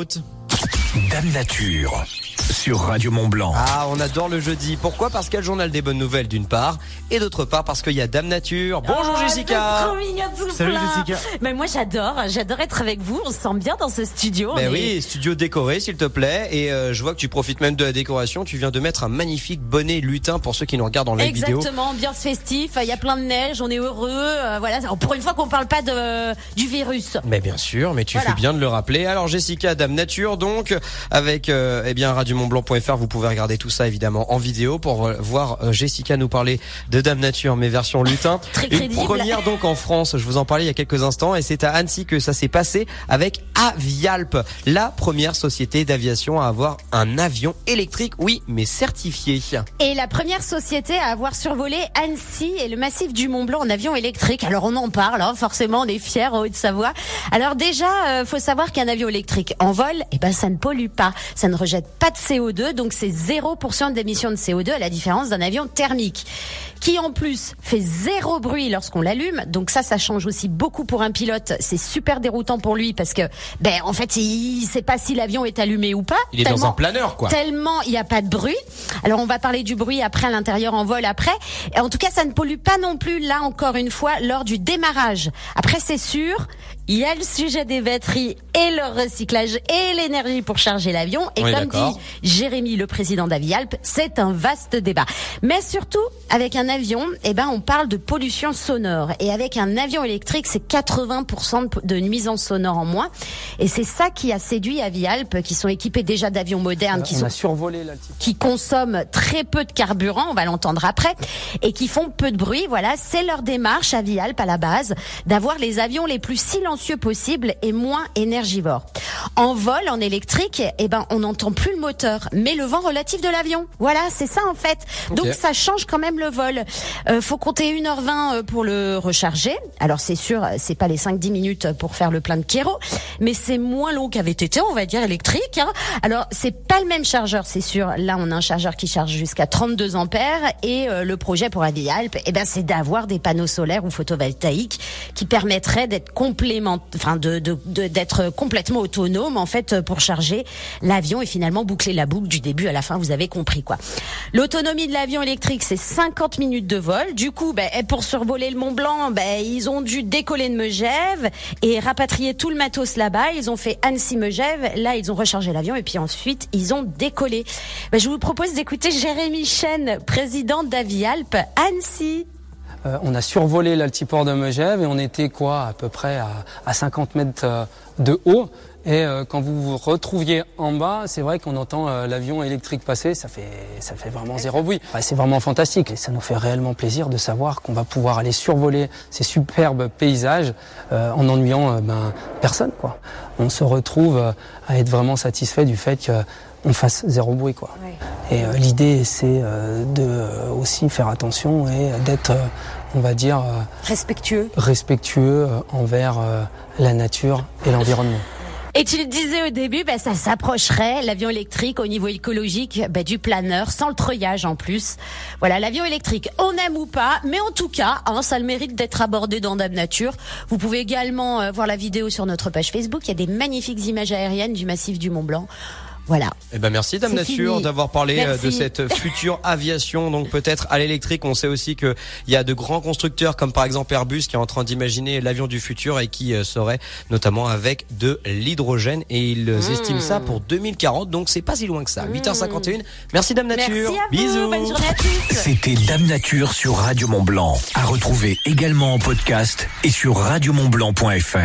out. Dame Nature sur Radio Mont Blanc. Ah, on adore le jeudi. Pourquoi Parce qu'il y a le journal des bonnes nouvelles d'une part, et d'autre part parce qu'il y a Dame Nature. Bonjour Oh, Jessica. trop mignon tout Salut, plein. Jessica. Mais moi j'adore, j'adore être avec vous. On se sent bien dans ce studio. Ben On est- oui, studio décoré s'il te plaît. Et euh, je vois que tu profites même de la décoration. Tu viens de mettre un magnifique bonnet lutin pour ceux qui nous regardent en live vidéo. Exactement, ambiance festif. Il y a plein de neige, on est heureux. euh, voilà, pour une fois qu'on parle pas de du virus. Mais bien sûr, mais tu Voilà. fais bien de le rappeler. Alors Jessica, Dame Nature, donc avec euh, eh bien radiomontblanc.fr, vous pouvez regarder tout ça évidemment en vidéo pour euh, voir euh, Jessica nous parler de Dame Nature, mais version lutin. Très Une crédible. première donc en France. Je vous en parlais il y a quelques instants et c'est à Annecy que ça s'est passé avec Avialp, la première société d'aviation à avoir un avion électrique, oui, mais certifié. Et la première société à avoir survolé Annecy et le massif du Mont Blanc en avion électrique. Alors on en parle, hein, forcément, on est fiers en Haute-Savoie. Alors déjà, euh, faut savoir qu'un avion électrique en vol, eh ben ça ne pollue pas, ça ne rejette pas de CO2, donc c'est 0% d'émissions de CO2 à la différence d'un avion thermique, qui en plus fait zéro bruit lorsqu'on l'allume. Donc ça, ça change aussi beaucoup pour un pilote. C'est super déroutant pour lui parce que, ben en fait, il sait pas si l'avion est allumé ou pas. Il est dans un planeur quoi. Tellement il n'y a pas de bruit. Alors on va parler du bruit après à l'intérieur en vol après. Et en tout cas, ça ne pollue pas non plus là encore une fois lors du démarrage. Après c'est sûr, il y a le sujet des batteries et leur recyclage et l'énergie pour charger l'avion. Et est comme dit Jérémy, le président d'Avialp, c'est un vaste débat. Mais surtout, avec un avion, eh ben, on parle de pollution sonore. Et avec un avion électrique, c'est 80% de, nuisances sonores en moins. Et c'est ça qui a séduit Avialp, qui sont équipés déjà d'avions modernes, qui on sont survolé qui consomment très peu de carburant, on va l'entendre après, et qui font peu de bruit. Voilà, c'est leur démarche à Vialp à la base d'avoir les avions les plus silencieux possibles et moins énergivores. En vol, en électrique, eh ben, on n'entend plus le moteur, mais le vent relatif de l'avion. Voilà, c'est ça en fait. Donc ça change quand même le vol. Euh, faut compter 1h20 pour le recharger. Alors c'est sûr, c'est pas les 5-10 minutes pour faire le plein de kéro, mais c'est moins long qu'un VTT, on va dire électrique. hein. Alors c'est pas le même chargeur, c'est sûr. Là, on a un chargeur qui charge jusqu'à 32 ampères et euh, le projet pour Avialp, eh ben c'est d'avoir des panneaux solaires ou photovoltaïques qui permettraient d'être complément, enfin de d'être complètement autonome en fait pour charger l'avion et finalement boucler la boucle du début à la fin. Vous avez compris quoi. L'autonomie de l'avion électrique, c'est 50 minutes de vol. Du coup, ben, pour survoler le Mont Blanc, ben, ils ont dû décoller de Megève et rapatrier tout le matos là-bas. Ils ont fait Annecy-Megève. Là, ils ont rechargé l'avion et puis ensuite, ils ont décollé. Ben, je vous propose d'écouter Jérémy Chen, président d'Avialp, Annecy. Euh, on a survolé l'altiport de Megève et on était quoi à peu près à, à 50 mètres euh, de haut. Et euh, quand vous vous retrouviez en bas, c'est vrai qu'on entend euh, l'avion électrique passer, ça fait, ça fait vraiment zéro bruit. Ouais, c'est vraiment fantastique et ça nous fait réellement plaisir de savoir qu'on va pouvoir aller survoler ces superbes paysages euh, en ennuyant ben, personne. Quoi. On se retrouve à être vraiment satisfait du fait qu'on fasse zéro bruit. Quoi. Et l'idée, c'est euh, de aussi faire attention et d'être, on va dire, Respectueux. respectueux envers la nature et l'environnement. Et tu le disais au début, ben, ça s'approcherait, l'avion électrique, au niveau écologique, ben, du planeur, sans le treuillage en plus. Voilà, l'avion électrique, on aime ou pas, mais en tout cas, hein, ça le mérite d'être abordé dans Dame Nature. Vous pouvez également euh, voir la vidéo sur notre page Facebook. Il y a des magnifiques images aériennes du massif du Mont Blanc. Voilà. Eh ben merci Dame Nature d'avoir parlé euh, de cette future aviation, donc peut-être à l'électrique. On sait aussi que il y a de grands constructeurs comme par exemple Airbus qui est en train d'imaginer l'avion du futur et qui euh, serait notamment avec de l'hydrogène et ils Mmh. estiment ça pour 2040. Donc c'est pas si loin que ça. 8h51. Merci Dame Nature. Merci à vous. Bisous. Bonne journée à tous. C'était Dame Nature sur Radio Mont Blanc. À retrouver également en podcast et sur radiomontblanc.fr.